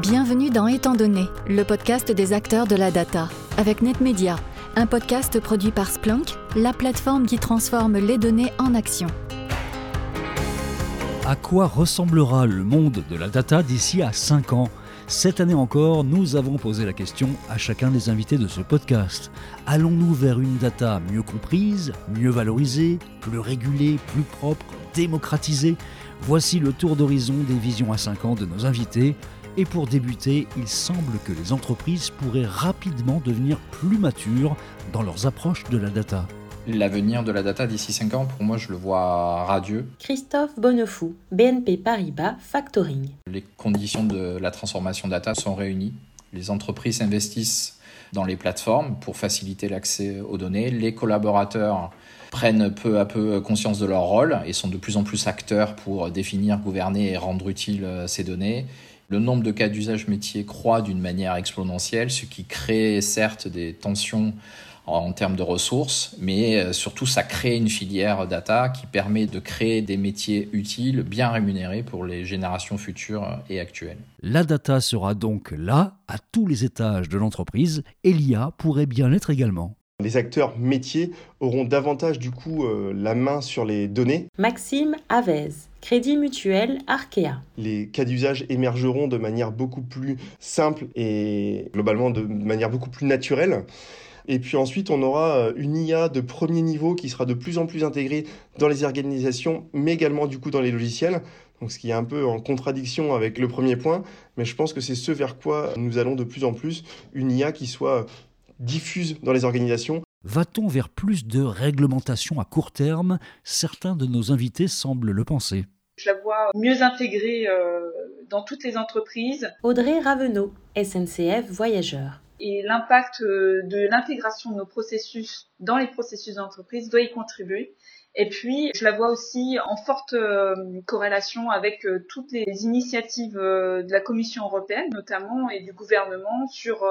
Bienvenue dans Étant donné, le podcast des acteurs de la data, avec NetMedia, un podcast produit par Splunk, la plateforme qui transforme les données en action. À quoi ressemblera le monde de la data d'ici à 5 ans? Cette année encore, nous avons posé la question à chacun des invités de ce podcast. Allons-nous vers une data mieux comprise, mieux valorisée, plus régulée, plus propre, démocratisée? Voici le tour d'horizon des visions à 5 ans de nos invités. Et pour débuter, il semble que les entreprises pourraient rapidement devenir plus matures dans leurs approches de la data. L'avenir de la data d'ici 5 ans, pour moi, je le vois radieux. Christophe Bonnefou, BNP Paribas Factoring. Les conditions de la transformation data sont réunies. Les entreprises investissent dans les plateformes pour faciliter l'accès aux données. Les collaborateurs prennent peu à peu conscience de leur rôle et sont de plus en plus acteurs pour définir, gouverner et rendre utiles ces données. Le nombre de cas d'usage métier croît d'une manière exponentielle, ce qui crée certes des tensions en termes de ressources, mais euh, surtout ça crée une filière data qui permet de créer des métiers utiles, bien rémunérés pour les générations futures et actuelles. La data sera donc là, à tous les étages de l'entreprise, et l'IA pourrait bien l'être également. Les acteurs métiers auront davantage du coup euh, la main sur les données. Maxime Avez, Crédit Mutuel Arkea. Les cas d'usage émergeront de manière beaucoup plus simple et globalement de manière beaucoup plus naturelle. Et puis ensuite, on aura euh, une IA de premier niveau qui sera de plus en plus intégrée dans les organisations, mais également du coup dans les logiciels. Donc, ce qui est un peu en contradiction avec le premier point, mais je pense que c'est ce vers quoi nous allons de plus en plus, une IA qui soit diffuse dans les organisations. Va-t-on vers plus de réglementation à court terme? Certains de nos invités semblent le penser. Je la vois mieux intégrée euh, dans toutes les entreprises. Audrey Ravenot, SNCF Voyageurs. Et l'impact euh, de l'intégration de nos processus dans les processus d'entreprise doit y contribuer. Et puis, je la vois aussi en forte euh, corrélation avec toutes les initiatives de la Commission européenne, notamment, et du gouvernement sur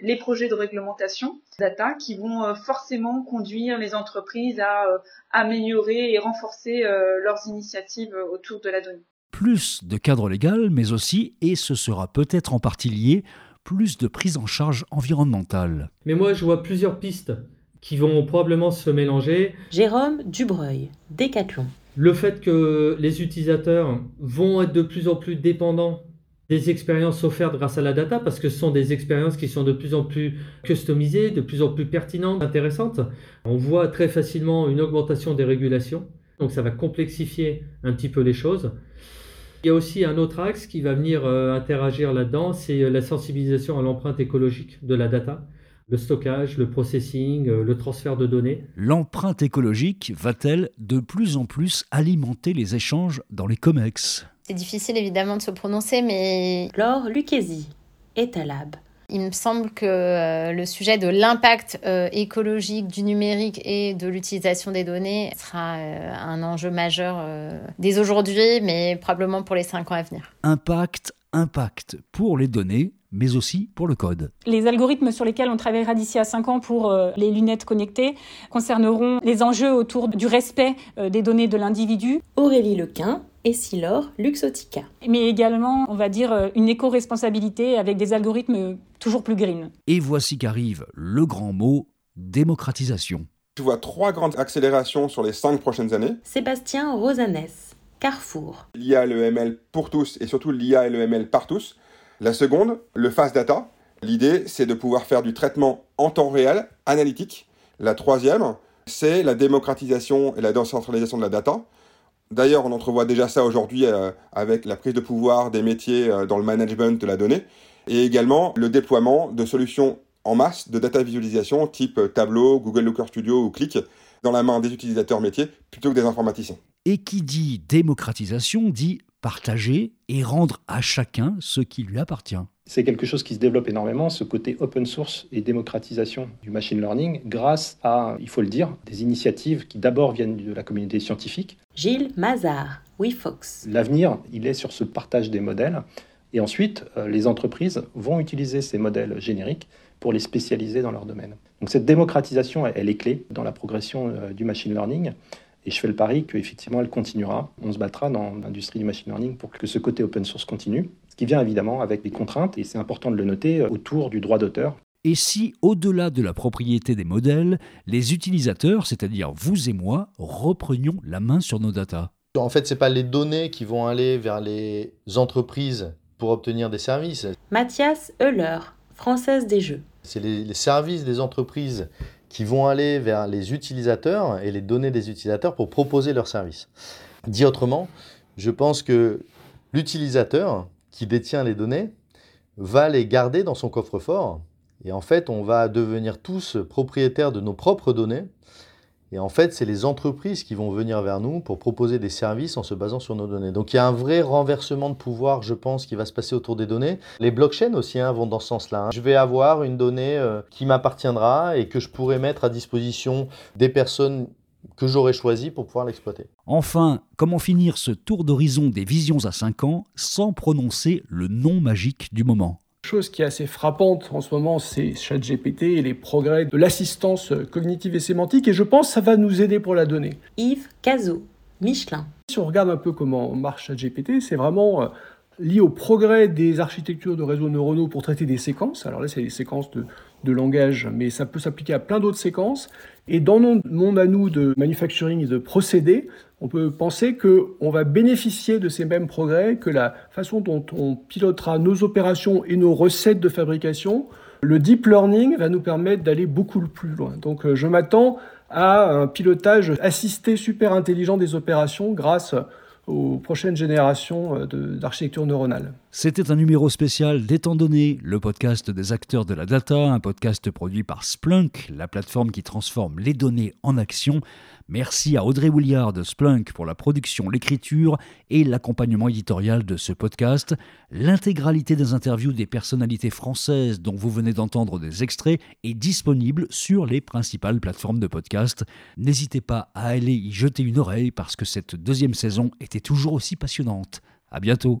les projets de réglementation data qui vont euh, forcément conduire les entreprises à euh, améliorer et renforcer euh, leurs initiatives autour de la donnée. Plus de cadre légal, mais aussi, et ce sera peut-être en partie lié, plus de prise en charge environnementale. Mais moi, je vois plusieurs pistes qui vont probablement se mélanger. Jérôme Dubreuil, Décathlon. Le fait que les utilisateurs vont être de plus en plus dépendants des expériences offertes grâce à la data parce que ce sont des expériences qui sont de plus en plus customisées, de plus en plus pertinentes, intéressantes. On voit très facilement une augmentation des régulations, donc ça va complexifier un petit peu les choses. Il y a aussi un autre axe qui va venir euh, interagir là-dedans, c'est euh, la sensibilisation à l'empreinte écologique de la data le stockage, le processing, euh, le transfert de données. L'empreinte écologique va-t-elle de plus en plus alimenter les échanges dans les COMEX? C'est difficile évidemment de se prononcer, mais... Laure Lucchesi, Etalab. Il me semble que euh, le sujet de l'impact euh, écologique du numérique et de l'utilisation des données sera euh, un enjeu majeur dès aujourd'hui, mais probablement pour les cinq ans à venir. Impact, impact pour les données, mais aussi pour le code. Les algorithmes sur lesquels on travaillera d'ici à 5 ans pour euh, les lunettes connectées concerneront les enjeux autour du respect euh, des données de l'individu. Aurélie Lequin, et Silor Luxotica. Mais également, on va dire, euh, une éco-responsabilité avec des algorithmes toujours plus green. Et voici qu'arrive le grand mot démocratisation. Tu vois trois grandes accélérations sur les cinq prochaines années. Sébastien Rosanès, Carrefour. L'IA et le ML pour tous et surtout l'IA et le ML par tous. La seconde, le fast data. L'idée, c'est de pouvoir faire du traitement en temps réel, analytique. La troisième, c'est la démocratisation et la décentralisation de la data. D'ailleurs, on entrevoit déjà ça aujourd'hui euh, avec la prise de pouvoir des métiers euh, dans le management de la donnée et également le déploiement de solutions en masse de data visualisation type Tableau, Google Looker Studio ou Click dans la main des utilisateurs métiers plutôt que des informaticiens. Et qui dit démocratisation dit partager et rendre à chacun ce qui lui appartient. C'est quelque chose qui se développe énormément, ce côté open source et démocratisation du machine learning, grâce à, il faut le dire, des initiatives qui d'abord viennent de la communauté scientifique. Gilles Mazard, WeFox. L'avenir, il est sur ce partage des modèles. Et ensuite, euh, les entreprises vont utiliser ces modèles génériques pour les spécialiser dans leur domaine. Donc cette démocratisation, elle est clé dans la progression euh, du machine learning. Et je fais le pari qu'effectivement, elle continuera. On se battra dans l'industrie du machine learning pour que ce côté open source continue. qui vient évidemment avec des contraintes, et c'est important de le noter, autour du droit d'auteur. Et si, au-delà de la propriété des modèles, les utilisateurs, c'est-à-dire vous et moi, reprenions la main sur nos datas? En fait, ce n'est pas les données qui vont aller vers les entreprises pour obtenir des services. Mathias Euler, Française des Jeux. C'est les, les services des entreprises qui vont aller vers les utilisateurs et les données des utilisateurs pour proposer leurs services. Dit autrement, je pense que l'utilisateur qui détient les données va les garder dans son coffre-fort et en fait, on va devenir tous propriétaires de nos propres données et en fait, c'est les entreprises qui vont venir vers nous pour proposer des services en se basant sur nos données. Donc il y a un vrai renversement de pouvoir, je pense, qui va se passer autour des données. Les blockchains aussi hein, vont dans ce sens-là. Hein. Je vais avoir une donnée euh, qui m'appartiendra et que je pourrai mettre à disposition des personnes que j'aurais choisies pour pouvoir l'exploiter. Enfin, comment finir ce tour d'horizon des visions à 5 ans sans prononcer le nom magique du moment? Chose qui est assez frappante en ce moment, c'est ChatGPT et les progrès de l'assistance cognitive et sémantique, et je pense que ça va nous aider pour la donnée. Yves Cazot, Michelin. Si on regarde un peu comment marche ChatGPT, c'est vraiment euh, lié au progrès des architectures de réseaux neuronaux pour traiter des séquences. Alors là, c'est des séquences de, de langage, mais ça peut s'appliquer à plein d'autres séquences. Et dans nos monde à nous de manufacturing et de procédés, on peut penser qu'on va bénéficier de ces mêmes progrès, que la façon dont on pilotera nos opérations et nos recettes de fabrication, le deep learning va nous permettre d'aller beaucoup plus loin. Donc euh, je m'attends à un pilotage assisté super intelligent des opérations grâce aux prochaines générations euh, d'architecture neuronale. C'était un numéro spécial d'Étant donné, le podcast des acteurs de la data, un podcast produit par Splunk, la plateforme qui transforme les données en action. Merci à Audrey Williard de Splunk pour la production, l'écriture et l'accompagnement éditorial de ce podcast. L'intégralité des interviews des personnalités françaises dont vous venez d'entendre des extraits est disponible sur les principales plateformes de podcast. N'hésitez pas à aller y jeter une oreille parce que cette deuxième saison était toujours aussi passionnante. À bientôt.